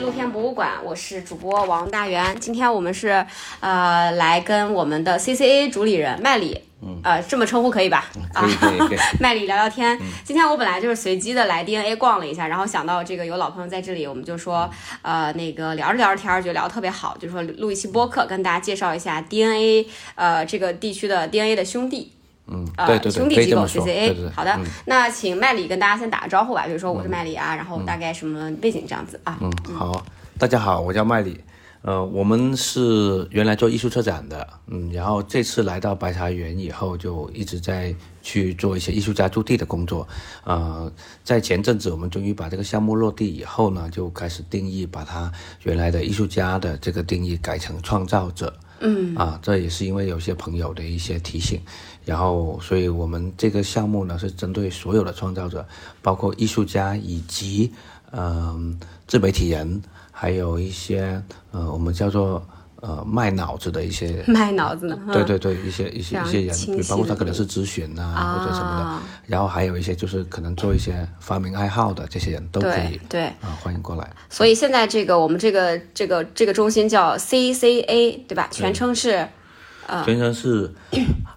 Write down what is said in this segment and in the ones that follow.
露天博物馆，我是主播王大元。今天我们是呃来跟我们的 CCA 主理人麦里，呃这么称呼可以吧？可 以可以。麦里聊聊天。今天我本来就是随机的来 DNA 逛了一下，然后想到这个有老朋友在这里，我们就说呃那个聊着聊着天儿，觉得聊得特别好，就说录一期播客，跟大家介绍一下 DNA 呃这个地区的 DNA 的兄弟。嗯，呃，对对对，兄弟机构。CCA，对对对，好的，嗯那请麦里跟大家先打个招呼吧，比如说我是麦里啊，然后大概什么背景这样子啊。嗯，好，大家好，我叫麦里。呃，我们是原来做艺术策展的，嗯，然后这次来到白茶园以后，就一直在去做一些艺术家驻地的工作。呃，在前阵子我们终于把这个项目落地以后呢，就开始定义，把它原来的艺术家的这个定义改成创造者。嗯，啊，这也是因为有些朋友的一些提醒，然后，所以我们这个项目呢是针对所有的创造者，包括艺术家以及嗯、自媒体人，还有一些呃我们叫做呃卖脑子的一些。卖脑子的？对对对，一些一些一些人，包括他可能是咨询啊啊或者什么的，然后还有一些就是可能做一些发明爱好的这些人都可以对对，啊，欢迎过来。所以现在这个我们这个这个这个中心叫 CCA 对吧？全称是全称是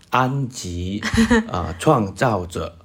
安吉 啊、创造者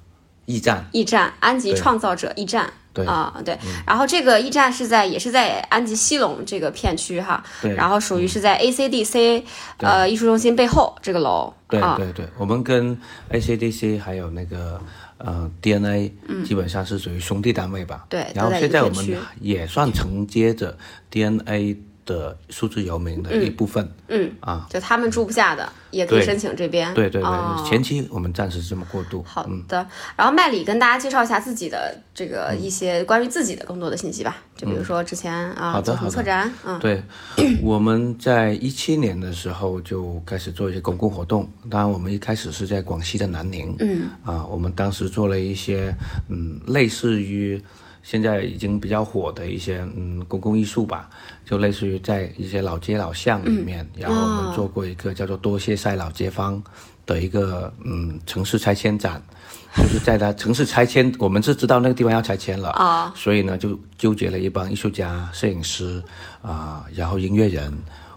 驿站。驿站安吉创造者驿站。对。嗯啊，对，然后这个驿站是在也是在安吉西隆这个片区哈，对。嗯然后属于是在 ACDC 呃艺术中心背后这个楼。对啊，对对，我们跟 ACDC 还有那个呃 DNA 基本上是属于兄弟单位吧。嗯对然后现在我们也算承接着 DNA 的数字游民的一部分。嗯啊，就他们住不下的也可以申请这边。对对对，哦前期我们暂时这么过渡。好嗯，的，然后麦里跟大家介绍一下自己的这个一些关于自己的更多的信息吧，就比如说之前啊做什么好的好的策展，嗯，对，我们在一七年的时候就开始做一些公共活动。当然，我们一开始是在广西的南宁，嗯，啊，我们当时做了一些，嗯，类似于现在已经比较火的一些，嗯，公共艺术吧，就类似于在一些老街老巷里面，然后我们做过一个叫做“多谢赛老街坊”的一个，嗯，城市拆迁展。就是在它城市拆迁，我们是知道那个地方要拆迁了啊所以呢，就纠结了一帮艺术家、摄影师啊、然后音乐人，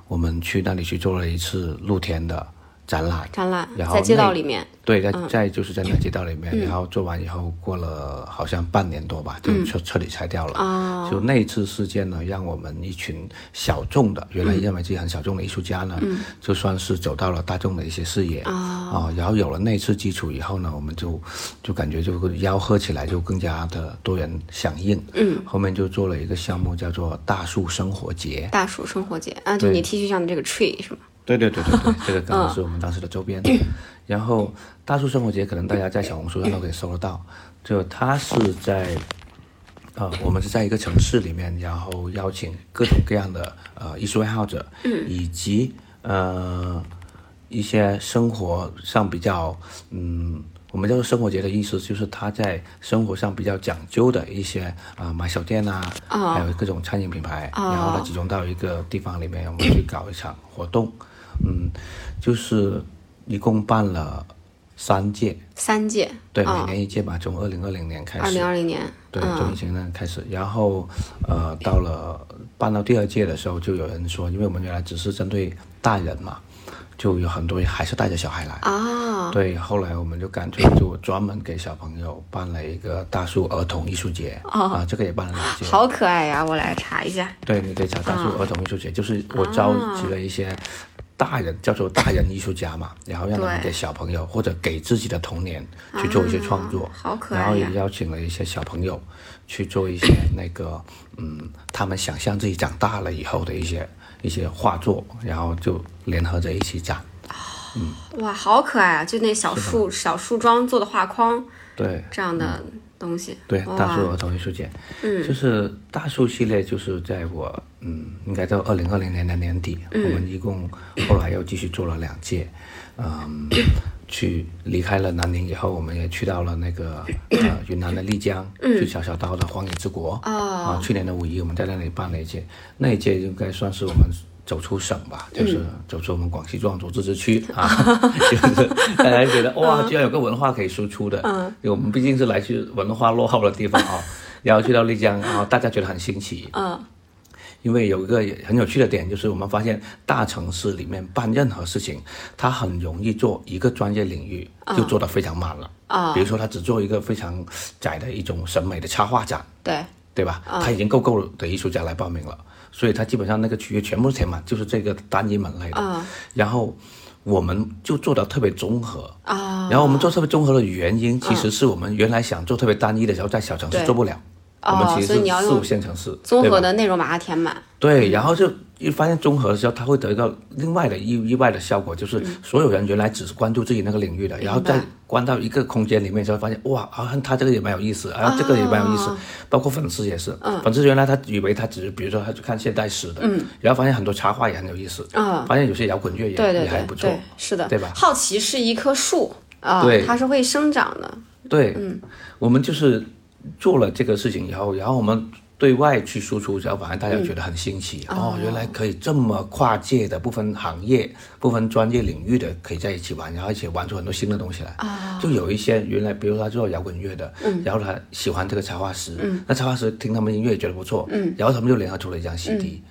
我们去那里去做了一次露天的展览。展览然后在街道里面，对，在在就是在那个街道里面，然后做完以后，过了好像半年多吧，就彻彻底拆掉了。哦就那一次事件呢，让我们一群小众的，原来认为自己很小众的艺术家呢，就算是走到了大众的一些视野。啊、然后有了那次基础以后呢，我们就就感觉就吆喝起来就更加的多人响应。嗯，后面就做了一个项目叫做大树生活节。大树生活节啊，就你 T 恤上的这个 tree 是吗？对对对对对，这个刚好是我们当时的周边。然后大树生活节可能大家在小红书上都可以搜得到，就它是在。呃，我们是在一个城市里面，然后邀请各种各样的呃艺术爱好者，嗯，以及呃一些生活上比较嗯，我们叫做生活节的意思，就是他在生活上比较讲究的一些啊、呃买手店啊，还有各种餐饮品牌，然后呢集中到一个地方里面，我们去搞一场活动，嗯，就是一共办了三届，三届，对，啊每年一届吧，从二零二零年开始，二零二零年，对，从以前那开始，然后呃，到了办到第二届的时候，就有人说，因为我们原来只是针对大人嘛，就有很多人还是带着小孩来。啊，对，后来我们就干脆就专门给小朋友办了一个大树儿童艺术节，啊，这个也办了两届。好可爱呀！我来查一下，对，你可以查大树儿童艺术节，就是我召集了一些大人，叫做大人艺术家嘛，然后让他们对给小朋友或者给自己的童年去做一些创作，好可爱呀然后也！邀请了一些小朋友去做一些那个，嗯，他们想象自己长大了以后的一些一些画作，然后就联合着一起展。嗯哇，好可爱啊！就那小树小树桩做的画框对这样的东西，对，大树儿童艺术节，嗯，就是大树系列，就是在我嗯，应该到二零二零年的年底，我们一共后来又继续做了两届，嗯，去离开了南宁以后，我们也去到了那个 呃云南的丽江，去小小刀的荒野之国，啊，去年的五一我们在那里办了一届，那一届应该算是我们。走出省吧，就是走出我们广西壮族自治区 啊，就是大家觉得哇，居然有个文化可以输出的，嗯，因为我们毕竟是来自文化落后的地方啊，然后去到丽江，然后大家觉得很新奇，嗯，因为有一个很有趣的点，就是我们发现大城市里面办任何事情，它很容易做一个专业领域就做得非常满了。啊。比如说，他只做一个非常窄的一种审美的插画展，对，对吧？他已经够够的艺术家来报名了，所以它基本上那个区域全部填满，就是这个单一门类的。啊然后我们就做到特别综合。啊，然后我们做特别综合的原因，其实是我们原来想做特别单一的时候，在小城市做不了。我们哦其实是所以你要用四五线城市，综合的内容把它填满。对，然后就一发现综合的时候，它会得到另外的意意外的效果，就是所有人原来只是关注自己那个领域的，然后再关到一个空间里面，就会发现哇，好像他这个也蛮有意思，啊，这个也蛮有意思，包括粉丝也是，粉丝原来他以为他只是比如说他去看现代史的，嗯，然后发现很多插画也很有意思，嗯发现有些摇滚乐也也还不错，是的，对吧？好奇是一棵树啊对，它是会生长的。对，我们就是做了这个事情以后，然后我们对外去输出，然后反而大家觉得很新奇、哦，原来可以这么跨界的，不分行业、不分专业领域的，可以在一起玩，然后一起玩出很多新的东西来。啊。就有一些原来，比如说他做摇滚乐的，然后他喜欢这个插画师，那插画师听他们音乐也觉得不错，然后他们就联合出了一张 CD，、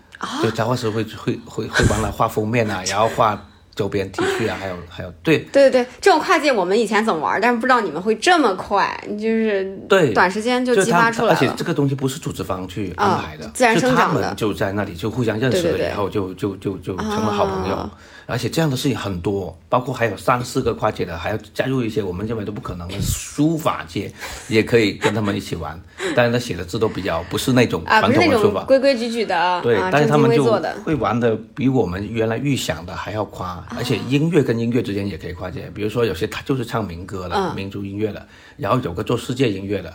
就插画师会会会会帮他画封面啊，然后画周边 T 恤啊，还有 还有对。对对对，这种跨界我们以前怎么玩，但是不知道你们会这么快，就是对。短时间就激发出来了。而且这个东西不是组织方去安排的，啊自然生长的。们就在那里就互相认识了以后就就就就成了好朋友。啊而且这样的事情很多，包括还有三四个跨界的，还要加入一些我们认为都不可能的书法界，也可以跟他们一起玩。但是他写的字都比较不是那种啊，传统的书法，种规规矩矩的，对，啊，正襟但是他们就。会玩的比我们原来预想的还要夸，而且音乐跟音乐之间也可以跨界。比如说有些他就是唱民歌的、嗯民族音乐的，然后有个做世界音乐的。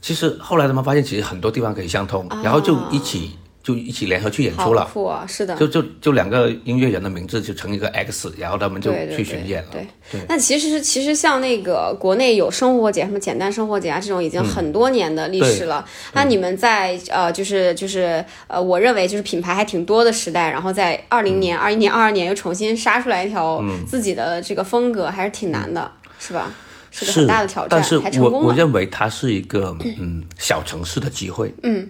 其实后来他们发现，其实很多地方可以相通，然后就一起就一起联合去演出了。酷啊！是的，就就就两个音乐人的名字就成一个 X，然后他们就去巡演了。对对那其实其实像那个国内有生活节，什么简单生活节啊，这种已经很多年的历史了。那你们在呃，就是就是呃，我认为就是品牌还挺多的时代，然后在二零年、二一年、二二年又重新杀出来一条自己的这个风格，还是挺难的，是吧？是个很大的挑战，但是还成功。我我认为它是一个嗯小城市的机会。嗯，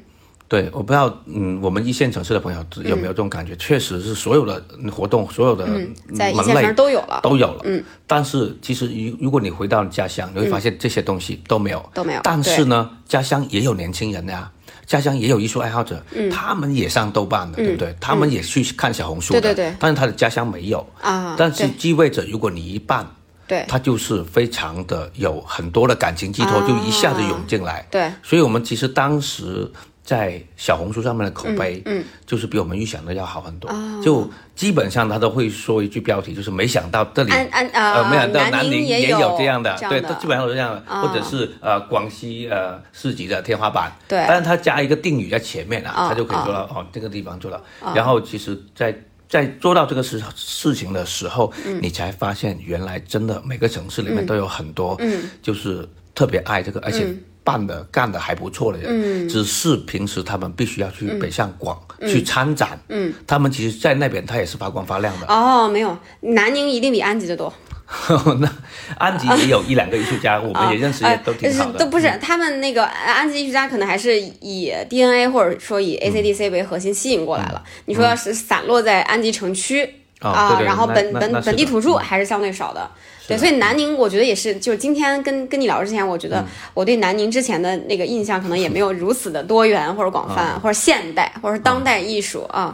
对，我不知道嗯我们一线城市的朋友有没有这种感觉？确实是所有的活动、所有的门类都有了，都有了。嗯，但是其实如如果你回到家乡，你会发现这些东西都没有。都没有。但是呢，家乡也有年轻人呀。家乡也有艺术爱好者，嗯他们也上豆瓣的，对不对？他们也去看小红书的，对对对但是他的家乡没有，啊，但是对意味着如果你一办，对他就是非常的有很多的感情寄托，啊就一下子涌进来。对所以我们其实当时在小红书上面的口碑，嗯，就是比我们预想的要好很多。就基本上他都会说一句标题，就是没想到这里。没想到南南宁也有这样的，对，都基本上都是这样的，或者是呃广西呃市级的天花板，对。但是他加一个定语在前面啊，啊他就可以做到哦。这个地方做到，然后其实在。在做到这个事事情的时候，你才发现原来真的每个城市里面都有很多，就是特别爱这个，而且办的、干的还不错的人，只是平时他们必须要去北上广、去参展，他们其实，在那边他也是发光发亮的。哦，没有，南宁一定比安吉的多。那安吉也有一两个艺术家，我们 也认识，也都挺好的。呃都不是他们那个安吉艺术家，可能还是以 DNA 或者说以 ACDC 为核心吸引过来了。你说要是散落在安吉城区啊，然后本本本地土著还是相对少的。对，所以南宁我觉得也是，就是今天跟跟你聊之前，我觉得我对南宁之前的那个印象可能也没有如此的多元或者广泛，或者现代或者是当代艺术啊。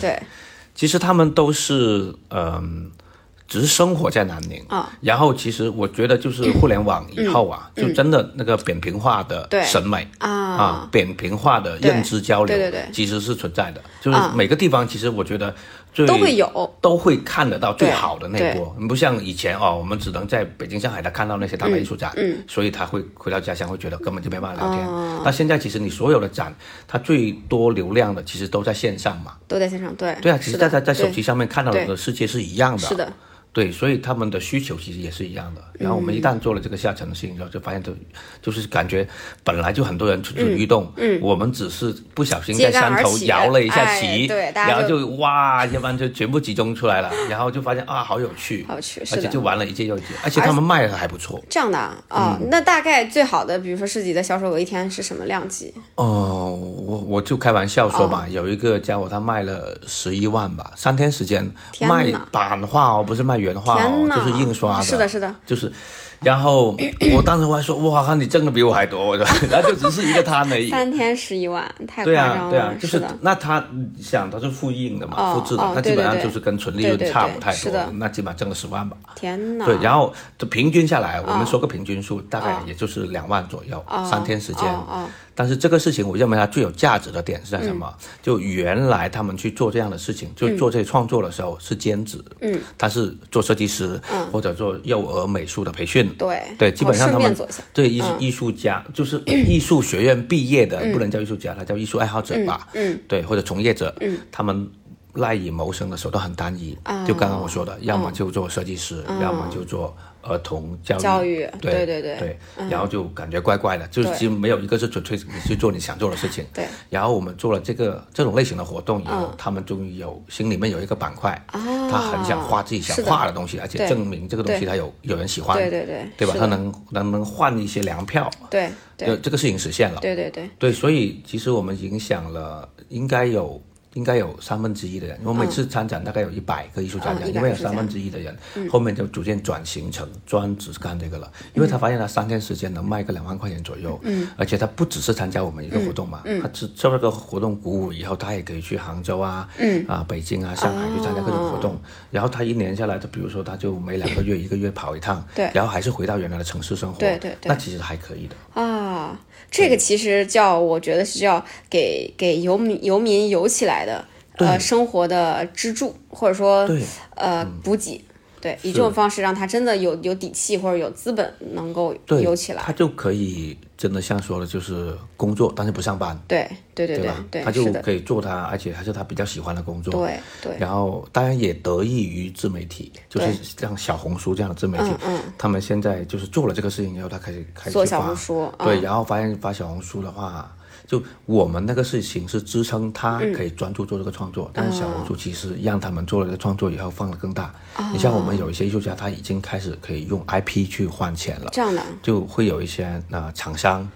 对，其实他们都是嗯。只是生活在南宁啊，然后其实我觉得就是互联网以后啊，就真的那个扁平化的审美啊啊，扁平化的认知交流，对对对。其实是存在的。就是啊。每个地方，其实我觉得最都会有。都会看得到最好的那一波，不像以前哦，我们只能在北京、上海他看到那些大牌艺术展，嗯所以他会回到家乡会觉得根本就没办法聊天。哦。那现在其实你所有的展，它最多流量的其实都在线上嘛。都在线上，对。对啊，其实大家在手机上面看到的世界是一样的。是的，对，所以他们的需求其实也是一样的。然后我们一旦做了这个下沉的事情之后，就发现就就是感觉本来就很多人蠢蠢欲动，嗯，我们只是不小心在山头摇了一下旗，对，然后就哇，一般就全部集中出来了，然后就发现啊，好有趣，好趣，而且就玩了一届又一届，而且他们卖的还不错。这样的啊，那大概最好的，比如说市集的销售额一天是什么量级？哦，我我就开玩笑说吧，有一个家伙他卖了十一万吧，三天时间卖版画哦，不是卖。原画哦，就是印刷的，是的，是的，就是，然后我当时我还说，哇，你挣的比我还多，然后就只是一个摊而已，三天十一万，太夸张了，对啊，对啊，就是那他想他是复印的嘛，复制的，那基本上就是跟纯利润差不太多，那基本上挣了十万吧，天哪，对，然后平均下来，我们说个平均数，大概也就是两万左右，三天时间。但是这个事情，我认为它最有价值的点是在什么？就原来他们去做这样的事情，就做这些创作的时候是兼职，嗯，他是做设计师，嗯，或者做幼儿美术的培训，对，对，基本上他们对艺艺术家 就是艺术学院毕业的，不能叫艺术家，他叫艺术爱好者吧，嗯，对，或者从业者，嗯，他们赖以谋生的手段很单一，就刚刚我说的，要么就做设计师，要么就做。儿童教育，教育，对对对对，然后就感觉怪怪的，就是其实没有一个是纯粹你去做你想做的事情。对。然后我们做了这个这种类型的活动以后，他们终于有心里面有一个板块，他很想画自己想画的东西，而且证明这个东西他有有人喜欢，对对对，对吧？他能能能换一些粮票，对，就这个事情实现了。对对对。对，所以其实我们影响了应该有。应该有三分之一的人，我每次参展大概有一百个艺术家，因为有三分之一的人，后面就逐渐转型成专职干这个了。因为他发现他三天时间能卖个两万块钱左右，嗯，而且他不只是参加我们一个活动嘛，他受受那个活动鼓舞以后，他也可以去杭州啊，嗯。啊北京啊上海去参加各种活动，然后他一年下来，他比如说他就每两个月一个月跑一趟，对，然后还是回到原来的城市生活，对对，那其实还可以的。啊。这个其实叫我觉得是叫给给游民游民游起来的。呃，生活的支柱，或者说，呃，补给，对，以这种方式让他真的有有底气或者有资本能够游起来，他就可以真的像说的，就是工作，但是不上班，对对对对对，他就可以做他，而且还是他比较喜欢的工作，对对，然后当然也得益于自媒体，就是像小红书这样的自媒体，嗯嗯，他们现在就是做了这个事情以后，他开始开始做小红书，对，然后发现发小红书的话。就我们那个事情是支撑他可以专注做这个创作，但是小红书其实让他们做了这个创作以后放得更大。你像我们有一些艺术家，他已经开始可以用 IP 去换钱了，这样的就会有一些呃厂商。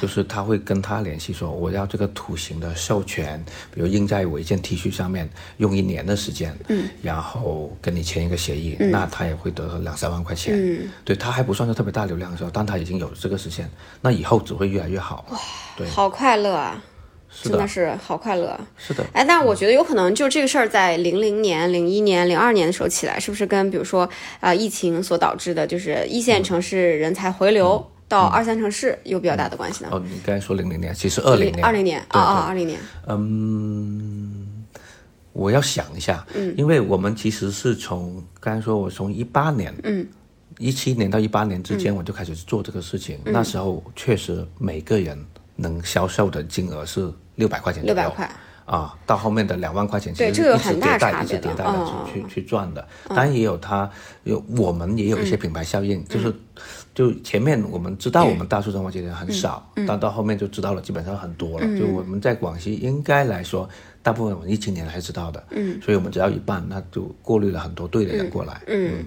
就是他会跟他联系说，我要这个图形的授权，比如印在我一件 T 恤上面，用一年的时间，嗯，然后跟你签一个协议，那他也会得两三万块钱，嗯，对他还不算是特别大流量的时候，但他已经有这个实现，那以后只会越来越好，哇，对，好快乐啊，真的是好快乐，是的，哎，但我觉得有可能就这个事儿在零零年、零一年、零二年的时候起来，是不是跟比如说啊疫情所导致的，就是一线城市人才回流？到二三城市有比较大的关系呢。哦，你刚才说零零年，其实二零年，二零年，啊啊，二零年。嗯，我要想一下，嗯，因为我们其实是从刚才说，我从一八年，嗯，一七年到一八年之间，我就开始做这个事情。那时候确实每个人能销售的金额是六百块钱。六百块。啊，到后面的两万块钱，其实一直迭代，一直迭代的去去去赚的。当然也有它有，我们也有一些品牌效应，就是就前面我们知道我们大树生活节的人很少，但到后面就知道了，基本上很多了。就我们在广西应该来说，大部分我们一七年还知道的，嗯，所以我们只要一半，那就过滤了很多对的人过来，嗯，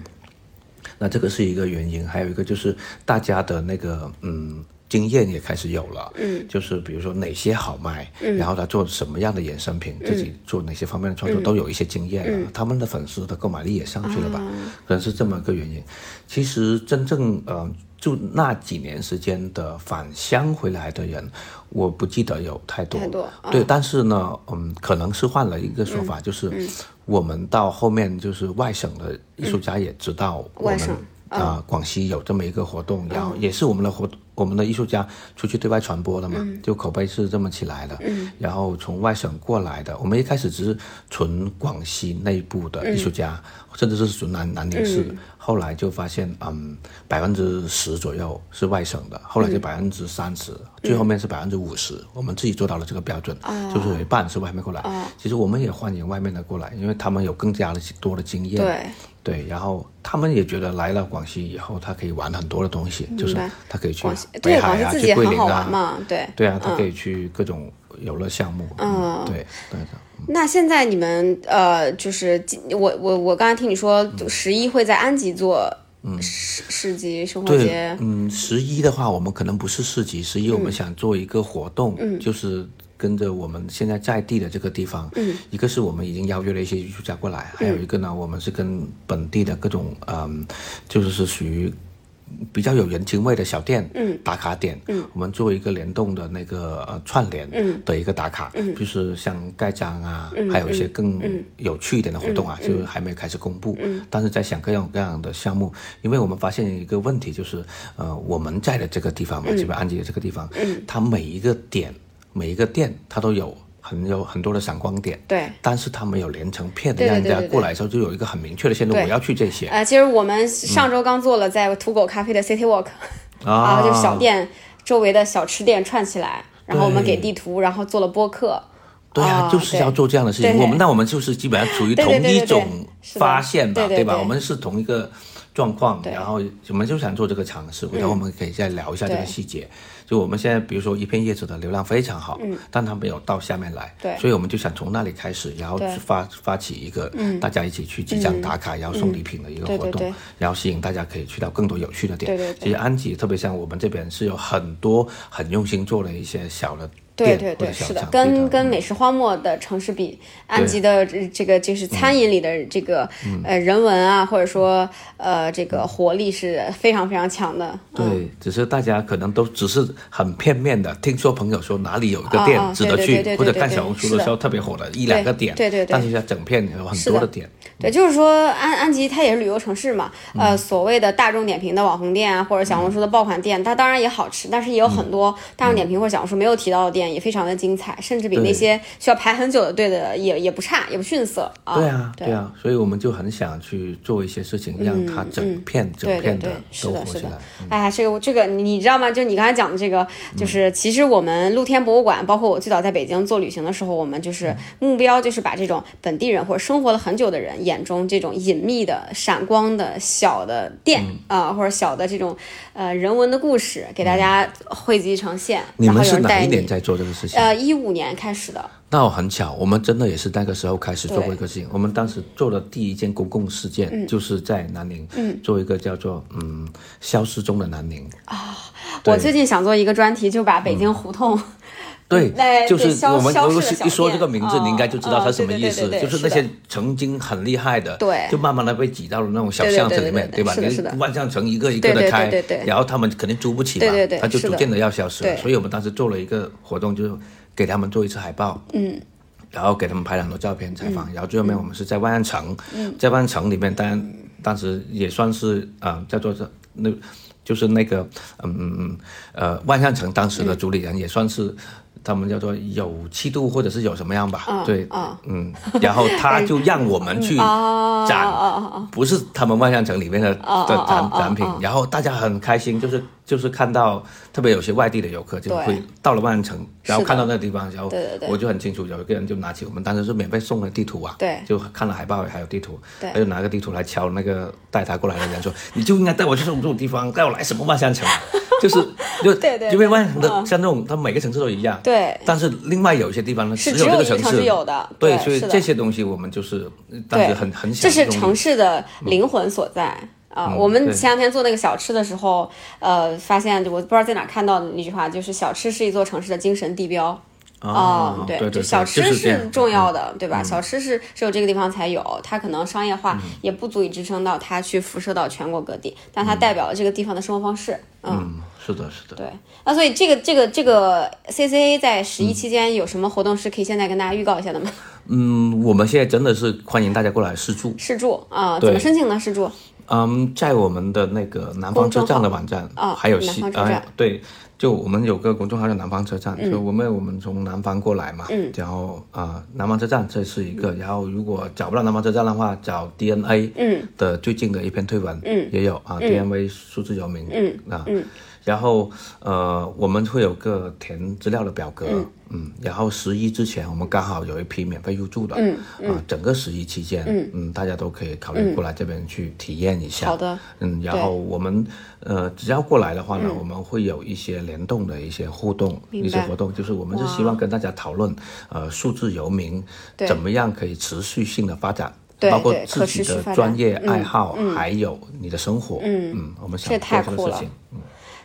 那这个是一个原因，还有一个就是大家的那个嗯。经验也开始有了，嗯，就是比如说哪些好卖，嗯，然后他做什么样的衍生品，自己做哪些方面的创作都有一些经验了，他们的粉丝的购买力也上去了吧？可能是这么个原因。其实真正呃，就那几年时间的返乡回来的人，我不记得有太多，太多，对。但是呢，嗯，可能是换了一个说法，就是我们到后面就是外省的艺术家也知道我们。啊，广西有这么一个活动，然后也是我们的活我们的艺术家出去对外传播的嘛，就口碑是这么起来的。嗯，然后从外省过来的，我们一开始只是纯广西内部的艺术家，甚至是纯南南宁市。后来就发现，嗯，百分之十左右是外省的，后来就百分之三十，最后面是百分之五十。我们自己做到了这个标准，就是有一半是外面过来。其实我们也欢迎外面的过来，因为他们有更加的多的经验。对。对，然后他们也觉得来了广西以后，他可以玩很多的东西，就是他可以去北海啊，去桂林啊，对对啊，他可以去各种游乐项目。嗯，对对的。那现在你们呃，就是我我我刚才听你说十一会在安吉做市市集生活节。嗯，十一的话，我们可能不是市集，十一我们想做一个活动，就是。跟着我们现在在地的这个地方，嗯，一个是我们已经邀约了一些艺术家过来，还有一个呢，我们是跟本地的各种，嗯，就是是属于比较有人情味的小店，嗯，打卡点，嗯，我们做一个联动的那个呃串联，嗯，的一个打卡，嗯，就是像盖章啊，嗯，还有一些更有趣一点的活动啊，就是还没开始公布，嗯，但是在想各样各样的项目，因为我们发现一个问题就是，呃，我们在的这个地方嘛，基本安吉的这个地方，嗯，它每一个点。每一个店它都有很有很多的闪光点，对，但是它没有连成片的，让人家过来的时候就有一个很明确的线路，我要去这些。呃，其实我们上周刚做了在土狗咖啡的 City Walk，啊，就是小店周围的小吃店串起来，然后我们给地图，然后做了播客。对啊，就是要做这样的事情。我们那我们就是基本上处于同一种发现吧，对吧？我们是同一个状况，然后我们就想做这个尝试，然后我们可以再聊一下这个细节。就我们现在，比如说一片叶子的流量非常好，嗯，但它没有到下面来，对，所以我们就想从那里开始，然后发发起一个，嗯，大家一起去集章打卡，然后送礼品的一个活动，然后吸引大家可以去到更多有趣的点。其实安吉特别像我们这边是有很多很用心做了一些小的。对对对，是的，跟跟美食荒漠的城市比，安吉的这个就是餐饮里的这个呃人文啊，或者说呃这个活力是非常非常强的。对，只是大家可能都只是很片面的，听说朋友说哪里有一个店值得去，或者看小红书的时候特别火的一两个点，对对对，但是它整片有很多的点。对，就是说安安吉它也是旅游城市嘛，呃，所谓的大众点评的网红店啊，或者小红书的爆款店，它当然也好吃，但是也有很多大众点评或者小红书没有提到的店，也非常的精彩，甚至比那些需要排很久的队的也也不差，也不逊色啊。对啊，对啊，所以我们就很想去做一些事情，让它整片整片的都活起来。哎，这个这个你知道吗？就你刚才讲的这个，就是其实我们露天博物馆，包括我最早在北京做旅行的时候，我们就是目标就是把这种本地人或者生活了很久的人。眼中这种隐秘的、闪光的小的店啊，或者小的这种呃人文的故事，给大家汇集呈现。你们是哪一年在做这个事情？呃，一五年开始的。那我很巧，我们真的也是那个时候开始做过一个事情。我们当时做的第一件公共事件，就是在南宁做一个叫做“嗯消失中的南宁”啊。我最近想做一个专题，就把北京胡同。对，就是我们如果一说这个名字，你应该就知道它什么意思。就是那些曾经很厉害的，对，就慢慢的被挤到了那种小巷子里面，对吧？万象城一个一个的开，然后他们肯定租不起嘛，他就逐渐的要消失了。所以我们当时做了一个活动，就是给他们做一次海报，嗯，然后给他们拍了很多照片采访，然后最后面我们是在万象城，在万象城里面，当然当时也算是啊叫做这那，就是那个嗯嗯嗯呃万象城当时的主理人也算是。他们叫做有气度，或者是有什么样吧？对，嗯，然后他就让我们去 展，不是他们万象城里面的的展展品，然后大家很开心，就是就是看到特别有些外地的游客就会到了万象城，然后看到那个地方，然后我就很清楚，有一个人就拿起我们当时是免费送的地图啊，对，就看了海报还有地图，他就拿个地图来敲那个带他过来的人说，你就应该带我去这种这种地方，带我来什么万象城。就是 就因为万城的像这种，它每个城市都一样。对。但是另外有一些地方呢，只有这个城市有的。对，所以这些东西我们就是当时很很想。这是城市的灵魂所在啊！我们前两天做那个小吃的时候，呃，发现我不知道在哪看到的那句话，就是小吃是一座城市的精神地标。哦，对对，小吃是重要的，对吧？小吃是只有这个地方才有，它可能商业化也不足以支撑到它去辐射到全国各地，但它代表了这个地方的生活方式。嗯，是的，是的。对，那所以这个这个这个 C C A 在十一期间有什么活动是可以现在跟大家预告一下的吗？嗯，我们现在真的是欢迎大家过来试住。试住啊？怎么申请呢？试住？嗯，在我们的那个南方车站的网站，哦还有西南方车站呃，对，就我们有个公众号叫南方车站，嗯就我们我们从南方过来嘛，嗯然后啊、南方车站这是一个，然后如果找不到南方车站的话，找 DNA 嗯的最近的一篇推文，嗯也有啊、DNA 数字游民，嗯啊，嗯然后呃，我们会有个填资料的表格，嗯。然后十一之前我们刚好有一批免费入住的，嗯啊，整个十一期间，嗯。大家都可以考虑过来这边去体验一下，好的，嗯，然后我们呃，只要过来的话呢，我们会有一些联动的一些互动、一些活动，就是我们是希望跟大家讨论，呃，数字游民怎么样可以持续性的发展。对包括自己的专业爱好，还有你的生活，嗯。我们想做这个事情，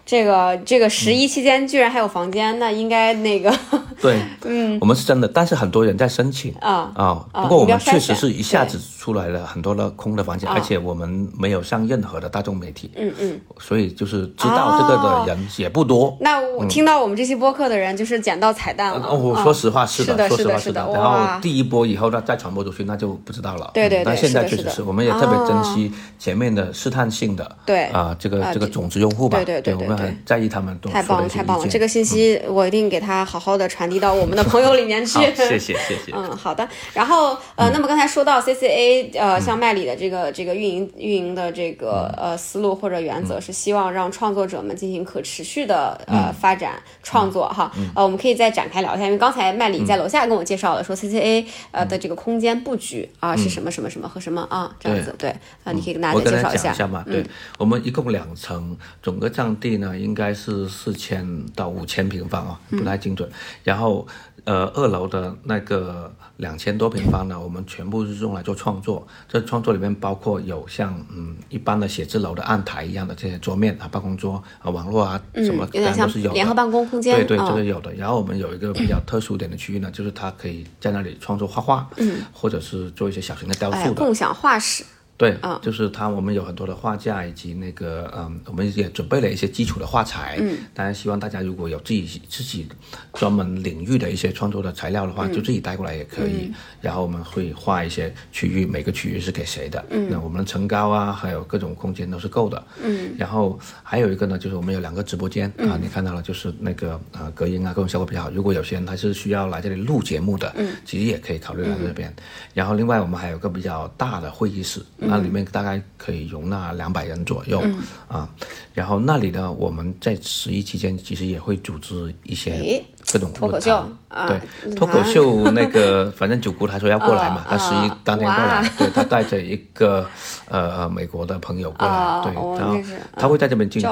这个这个十一期间居然还有房间，那应该那个 对，嗯，我们是真的，但是很多人在申请啊啊，啊不过我们确实是一下子出来了很多的空的房间，而且我们没有上任何的大众媒体，嗯嗯。所以就是知道这个的人也不多。那我听到我们这期播客的人就是捡到彩蛋了。哦，我啊说实话是是的说实话是的然后第一波以后呢，再传播出去，那就不知道了。对对但现在确实是，我们也特别珍哦惜前面的试探性的，对啊，这个啊这这个种子用户吧，对对对对对我们很在意他们都太棒了，太棒了！这个信息我一定给他好好的传递到我们的朋友里面去。谢谢谢谢。嗯，好的。然后呃，那么刚才说到 CCA，呃，像麦里的这个这个运营运营的这个呃思路或者原则是希望让创作者们进行可持续的呃发展创作哈。呃，我们可以再展开聊一下，因为刚才麦里在楼下跟我介绍了说 CCA 呃的这个空间布局啊是什么什么什么和什么啊这样子对。啊，你可以跟大家介绍下。一下嘛，对。我们一共两层，整个占地呢应该是四千到五千平方啊，不太精准。然后呃，二楼的那个两千多平方呢，我们全部是用来做创作。这创作里面包括有像嗯一般的写字楼的案台一样的这些桌面啊、办公桌啊、网络啊什么，都是有的。联合办公空间对对，嗯这个有的。然后我们有一个比较特殊点的区域呢，就是它可以在那里创作画画，嗯，或者是做一些小型的雕哎，塑的。共享画室。对，就是它，我们有很多的画架，以及那个，嗯，我们也准备了一些基础的画材。嗯，当然希望大家如果有自己自己专门领域的一些创作的材料的话，就自己带过来也可以。然后我们会画一些区域，每个区域是给谁的。嗯，那我们的层高啊，还有各种空间都是够的。嗯，然后还有一个呢，就是我们有两个直播间、啊，你看到了，就是那个呃隔音啊，各种效果比较好。如果有些人他是需要来这里录节目的，嗯，其实也可以考虑来这边。然后另外我们还有个比较大的会议室。那里面大概可以容纳两百人左右、啊，然后那里呢，我们在十一期间其实也会组织一些诶各种脱口秀啊对脱口秀那个，反正九姑她说要过来嘛，啊他十一啊当天过来哇，对她带着一个呃呃美国的朋友过来，啊对，然后我认识他会在这边进驻。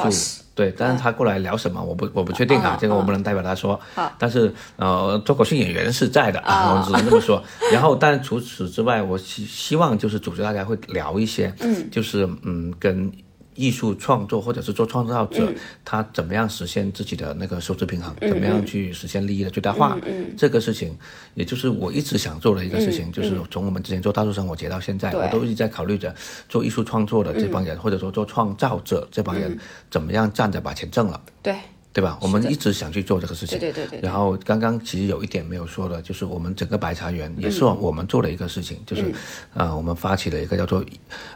对，但是她过来聊什么，我不我不确定啊啊，这个我不能代表她说。但是呃，脱口秀演员是在的啊啊，我只能这么说。然后，但除此之外，我希希望就是组织大家会聊一些，嗯，就是嗯跟。艺术创作或者是做创造者，他怎么样实现自己的那个收支平衡？怎么样去实现利益的最大化？这个事情，也就是我一直想做的一个事情，就是从我们之前做大树生活节到现在，对我都一直在考虑着做艺术创作的这帮人，或者说做创造者这帮人，怎么样站着把钱挣了。对对吧？我们一直想去做这个事情。对对对对对然后刚刚其实有一点没有说的，就是我们整个白茶园也是嗯我们做的一个事情，就是呃，我们发起了一个叫做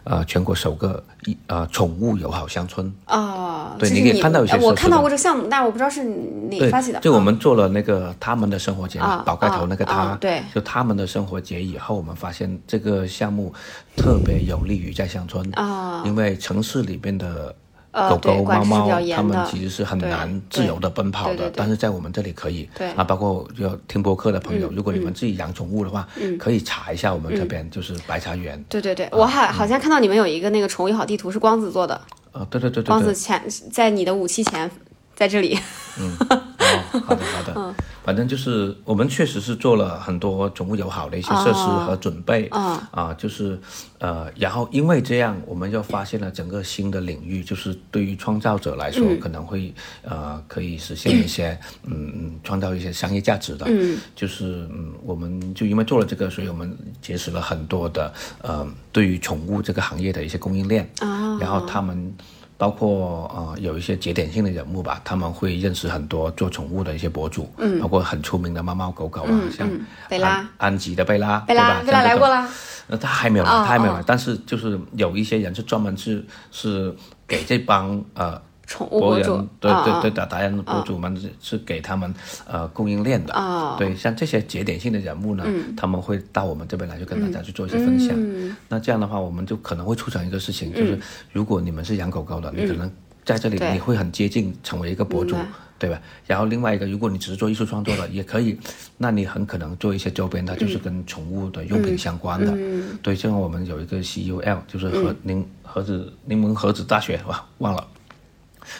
呃全国首个一呃宠物友好乡村。啊，对你可以看到一些呃我看到过这个项目，但我不知道是你发起的。，就我啊们做了那个他们的生活节宝盖头那个啊他啊，对就他们的生活节以后，我们发现这个项目特别有利于在乡村啊因为城市里边的。呃狗狗、猫猫，它们其实是很难自由的奔跑的但是在我们这里可以。对嗯啊，包括要听播客的朋友，如果你们自己养宠物的话，可以查一下我们这边就是白茶园。对对对，我好好像看到你们有一个那个宠物友好地图是光子做的，啊，对对对对对。光子前在你的武器前在这里。哦，好的好嗯。的，反正就是我们确实是做了很多宠物友好的一些设施和准备哦啊，就是呃，然后因为这样，我们又发现了整个新的领域，就是对于创造者来说，嗯。可能会呃可以实现一些嗯嗯创造一些商业价值的，嗯，就是嗯，我们就因为做了这个，所以我们结识了很多的呃对于宠物这个行业的一些供应链，啊。然后他们。包括呃有一些节点性的人物吧，他们会认识很多做宠物的一些博主，嗯，包括很出名的猫猫狗狗啊，像贝拉。安安吉的贝拉，贝拉对吧？贝拉来过啦，那，他还没有来，哦他还没有来，哦。但是就是有一些人是专门是是给这帮呃宠物博主，对对对，打达人博主们是是给他们呃供应链的。哦对，像这些节点性的人物呢，嗯。他们会到我们这边来，就跟大家去做一些分享。嗯。那这样的话，我们就可能会促成一个事情，就是如果你们是养狗狗的，你可能在这里你会很接近成为一个博主，对吧？然后另外一个，如果你只是做艺术创作的，也可以，那你很可能做一些周边，它嗯就是跟宠物的用品相关的。对，像我们有一个 CUL，就是嗯。核柠盒子柠檬盒子大学，哇，忘了。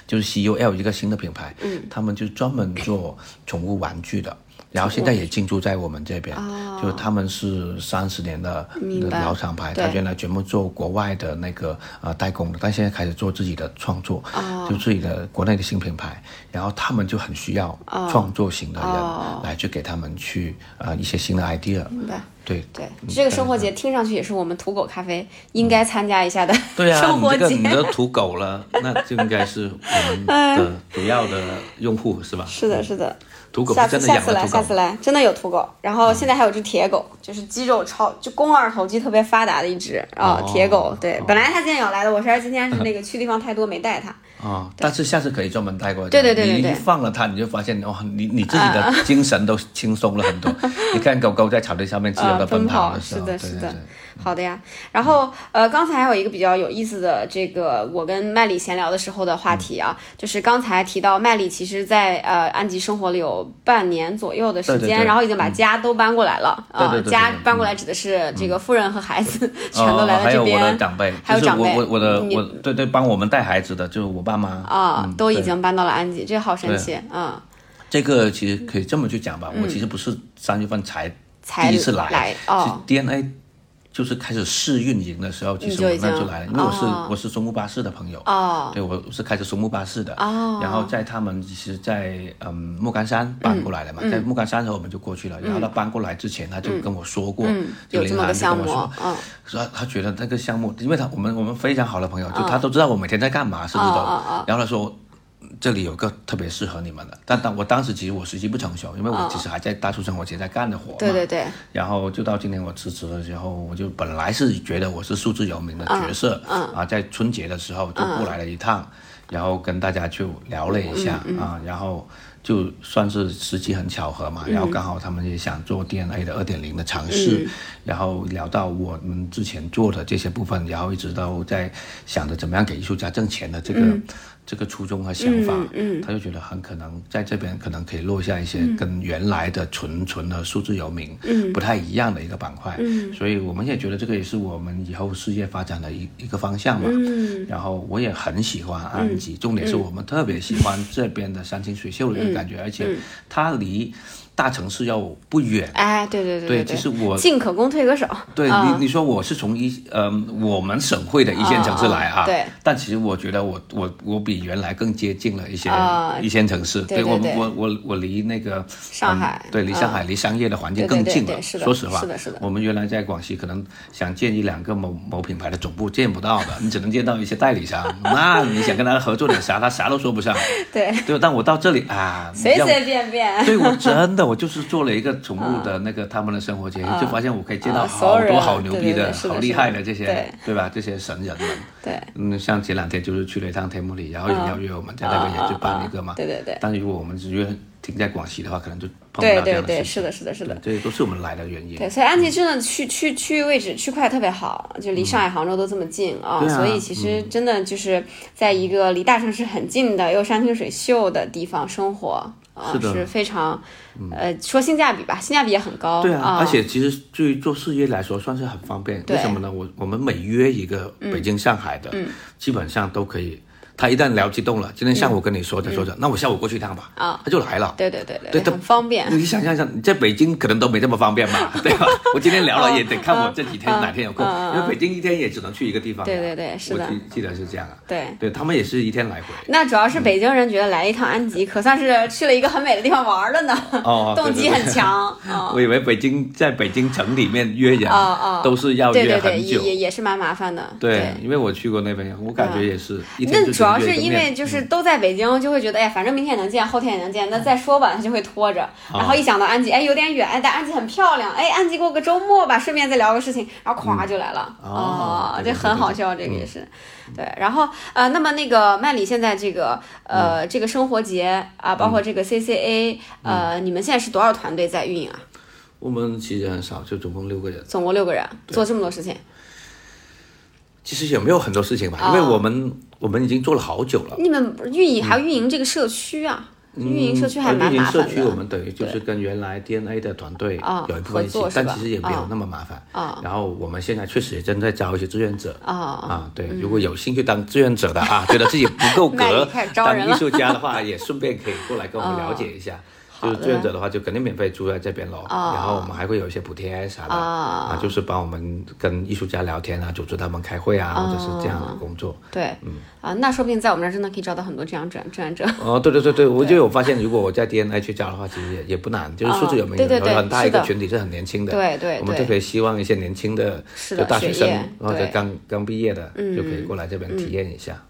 就是 CUL 一个新的品牌，嗯，他们就专门做宠物玩具的，然后现在也进驻在我们这边，就是他们是三十年的老厂牌，他原来全部做国外的那个呃代工的，但现在开始做自己的创作，就自己的国内的新品牌，然后他们就很需要创作型的人来去给他们去呃一些新的 idea，明白。对。对，这个生活节听上去也是我们土狗咖啡应该参加一下的对啊，生活节。你这个你都土狗了，那就应该是我们的 主要的用户是吧？是的，是的。土狗下是真的次下次来，养的土狗。下次来，真的有土狗。然后现在还有只铁狗，就是肌肉超，就肱二头肌特别发达的一只啊、哦铁狗。对，本来它今天有来的，我是今天是那个去地方太多没带它。啊、但是下次可以专门带过来。对对对对对你一放了它，你就发现哇，你你自己的精神都轻松了很多。你看狗狗在草地上面自由的呃奔跑的时候，是的是的对对对好的呀，然后呃，刚才还有一个比较有意思的，这个我跟麦里闲聊的时候的话题啊，就是刚才提到麦里其实在呃安吉生活了有半年左右的时间，对对对。然后已经把家都搬过来了啊、家搬过来指的是这个夫人和孩子、全都哦来了这边，还有我的长辈，还有长辈。我我我的我对对帮我们带孩子的就是我爸妈。啊、嗯都已经搬到了安吉，这好神奇，嗯，这个其实可以这么去讲吧，我其实不是三月份才才第一次来来，哦。是 DNA 就是开始试运营的时候，其实我那就来了，因为我是、哦。我是松木巴士的朋友，哦。对我是开着松木巴士的，哦。然后在他们其实在，嗯莫干山搬过来了嘛，嗯。在莫干山的时候我们就过去了，然后他搬过来之前他就跟我说过，嗯，就林涵有这么个项目就跟我说，，嗯，说他他觉得那个项目，因为他我们我们非常好的朋友，就他都知道我每天在干嘛，甚至都，哦哦然后他说。这里有个特别适合你们的，但当我当时其实我时机不成熟，因为我其实还在大树生活节在干的活嘛。对对对，然后就到今年我辞职的时候，我就本来是觉得我是数字游民的角色，嗯。啊，在春节的时候就过来了一趟，然后跟大家就聊了一下、嗯啊，然后就算是时机很巧合嘛，嗯。然后刚好他们也想做 DNA 的二点零的尝试，嗯。然后聊到我们之前做的这些部分，然后一直都在想着怎么样给艺术家挣钱的这个。这个初衷和想法，嗯他就觉得很可能在这边可能可以落下一些跟原来的纯纯的数字游民不太一样的一个板块，所以我们也觉得这个也是我们以后事业发展的一一个方向嘛。然后我也很喜欢安吉，重点是我们特别喜欢这边的山清水秀的一个感觉，而且它离大城市要不远。哎，对对对对，对，其实我进可攻退可守，对啊。你，你说我是从一呃我们省会的一线城市来哈，啊啊对。但其实我觉得我我我比原来更接近了一些、啊一线城市，我对对对。我我我离那个上海嗯对，离上海、离商业的环境更近了。说实话，是的是的。我们原来在广西可能想建一两个某某品牌的总部见不到的，你只能见到一些代理商，那你想跟他合作点啥，他啥都说不上。对，对，但我到这里啊，你随随便便，对我真的，我就是做了一个宠物的那个他们的生活节，就发现我可以见到好多好牛逼的好厉害的这些对，对吧？这些神人们。对，嗯，像前两天就是去了一趟天目里，然后有邀约我们在那边也去办一个嘛。对对对但是如果我们只约停在广西的话，可能就碰不到这对对对，样的事情。是的，是的，是的。这些都是我们来的原因。对，所以安吉真的去去去位置区块特别好，就离上海、杭州都这么近啊所以其实真的就是在一个离大城市很近的又山清水秀的地方生活啊，是的是非常呃说性价比吧，性价比也很高。对啊，而且其实对于做事业来说算是很方便。为什么呢？我我们每约一个北京、上海的，嗯基本上都可以。他一旦聊激动了，今天上午跟你说着说着，那我下午过去一趟吧，嗯啊他就来了。对对对对对很方便。你想象一下，你在北京可能都没这么方便吧，对吧？我今天聊了，也得看我这几天嗯哪天有空，因为北京一天也只能去一个地方。对对对是的我记记得是这样啊。对，对他们也是一天来回。那主要是北京人觉得来一趟安吉，可算是去了一个很美的地方玩了呢，哦 动机很强啊。我以为北京在北京城里面约人都是要约很久。也也也是蛮麻烦的。对，因为我去过那边，我感觉也是一天主要是因为就是都在北京，就会觉得哎呀，反正明天也能见，后天也能见，那再说吧，他就会拖着。然后一想到安吉，哎，有点远，哎，但安吉很漂亮，哎，安吉过个周末吧，顺便再聊个事情，然后咵就来了。哦这很好笑，这个也是。对，然后呃，那么那个麦里现在这个呃这个生活节啊，包括这个 CCA，呃，你们现在是多少团队在运营啊？我们其实很少，就总共六个人。总共六个人，做这么多事情。其实也没有很多事情吧，哦因为我们我们已经做了好久了。你们运营还要运营这个社区啊？运营社区还蛮呃运营社区我。们等于就是跟原来 DNA 的团队啊有一部分一起但其实也没有那么麻烦。啊然后我们现在确实也正在招一些志愿者。啊啊，对，如果有兴趣当志愿者的啊，觉得自己不够格 当艺术家的话，也顺便可以过来跟我们了解一下。就是志愿者的话，就肯定免费住在这边喽。然后我们还会有一些补贴啥的啊啊，就是帮我们跟艺术家聊天啊，组织他们开会啊，或者是这样的工作。对，嗯。啊，那说不定在我们这儿真的可以招到很多这样志志愿者。哦，对对对对，我就有发现，如果我在 DNA 去教的话，其实也也不难，就是数字有没有对对对很大一个群体是很年轻的，对对对我们特别希望一些年轻的就大学生或者刚刚毕业的就可以过来这边体验一下。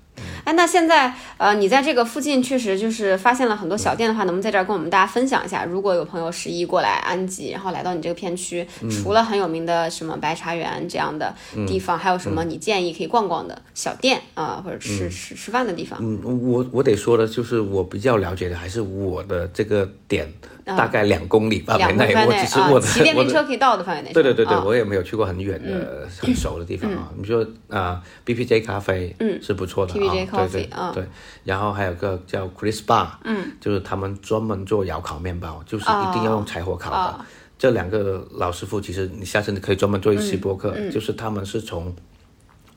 哎，那现在呃，你在这个附近确实就是发现了很多小店的话，能不能在这儿跟我们大家分享一下？如果有朋友十一过来安吉，然后来到你这个片区，嗯除了很有名的什么白茶园这样的地方，还有什么嗯你建议可以逛逛的小店啊、或者吃吃吃饭的地方？嗯，我我得说的就是我比较了解的还是我的这个点，大概两公里范围内，我只是我的骑电瓶车可以到的范围内。对对对对，我也没有去过很远的、很熟的地方啊。你说啊、b p j 咖啡，嗯，是不错的啊，对对嗯对。然后还有个叫 Chris Bar，嗯，就是他们专门做窑烤面包，就是一定要用柴火烤的。哦这两个老师傅，其实你下次你可以专门做一期播客，嗯就是他们是从。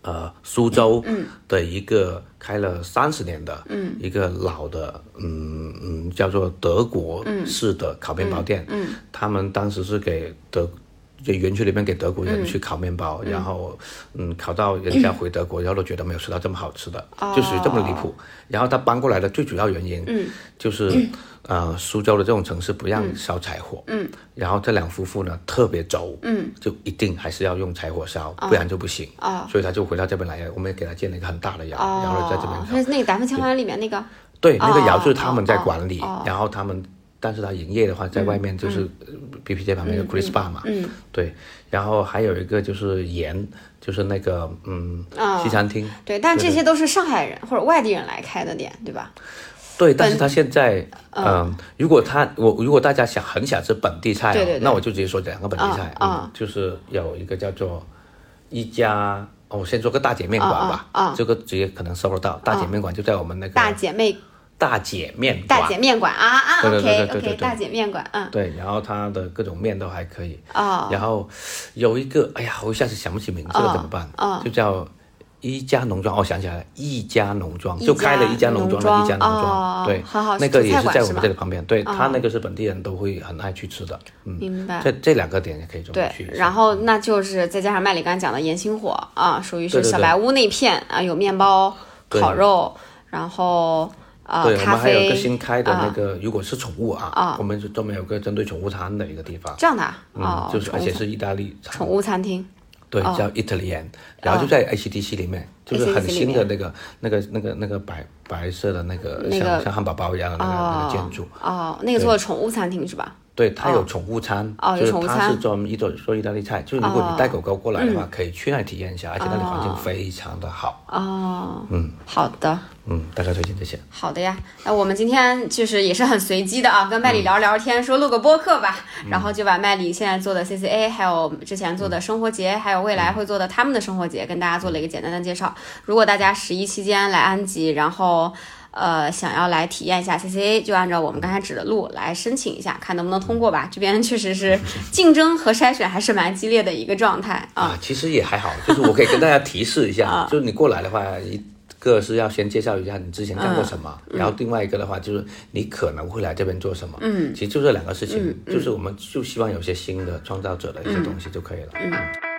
呃，苏州的一个开了三十年的，嗯，一个老的，嗯嗯，叫做德国式的烤面包店，嗯，他们当时是给德就园区里面给德国人去烤面包，然后嗯，烤到人家回德国，然后都觉得没有吃到这么好吃的，就属于这么离谱。然后他搬过来的最主要原因，嗯，就是 呃，苏州的这种城市不让烧柴火，嗯，然后这两夫妇呢特别轴，嗯，就一定还是要用柴火烧，不然就不行，啊，所以他就回到这边来，我们也给他建了一个很大的窑，然后在这边哦，烤是。那个达芬奇花园里面那个对，那个窑就是哦他们在管理，然后他们，但是他营业的话，在外面就是嗯 B P J 旁边有 Chris Bar 嘛，嗯，对，然后还有一个就是盐，就是那个嗯哦西餐厅，对，但这些都是上海人或者外地人来开的店，对吧？对，但是他现在，嗯，如果他我如果大家想很想吃本地菜、那我就直接说两个本地菜，啊就是有一个叫做一家。哦，我先说个大姐面馆吧，啊这个直接可能搜得到。大姐面馆就在我们那个大姐妹大姐面馆，大姐面馆啊啊对对对，OK 对对 OK，大姐面馆，嗯，对，然后它的各种面都还可以。哦，然后有一个，哎呀，我一下子想不起名字了，怎么办？哦就叫一家农庄。哦，想起来了，一家农庄就开了一家农庄的一家农庄对，好好那个也是在我们这个旁边，对，他那个是本地人都会很爱去吃的。嗯，明白。这这两个点也可以这么去。然后那就是再加上麦里刚才讲的盐星火啊，属于是小白屋那片啊，有面包、烤肉，然后啊对，我们还有一个新开的那个，如果是宠物啊啊，我们就专门有个针对宠物餐的一个地方。这样的啊，就是而且是意大利宠物餐厅。对，叫 Italian，、然后就在 ACDC 里面，就是很新的那个、那个、那个、那个白白色的那个，那个像像汉堡包一样的那个、那个建筑。哦，那个做的宠物餐厅是吧？对，它有宠物餐，哦就是它是专门一做做意大利菜，就是如果你带狗狗过来的话，可以去那里体验一下，而且那里环境非常的好。哦，嗯，好的。嗯，大概推荐这些。好的呀，那我们今天就是也是很随机的啊，跟麦里聊聊天，说录个播客吧，然后就把麦里现在做的 CCA，还有之前做的生活节，还有未来会做的他们的生活节，跟大家做了一个简单的介绍。如果大家十一期间来安吉，然后呃想要来体验一下 CCA，就按照我们刚才指的路来申请一下，看能不能通过吧。这边确实是竞争和筛选还是蛮激烈的一个状态啊。啊，其实也还好，就是我可以跟大家提示一下，就是你过来的话，一个是要先介绍一下你之前干过什么，然后另外一个的话就是你可能会来这边做什么，嗯，其实就这两个事情，就是我们就希望有些新的创造者的一些东西就可以了，嗯。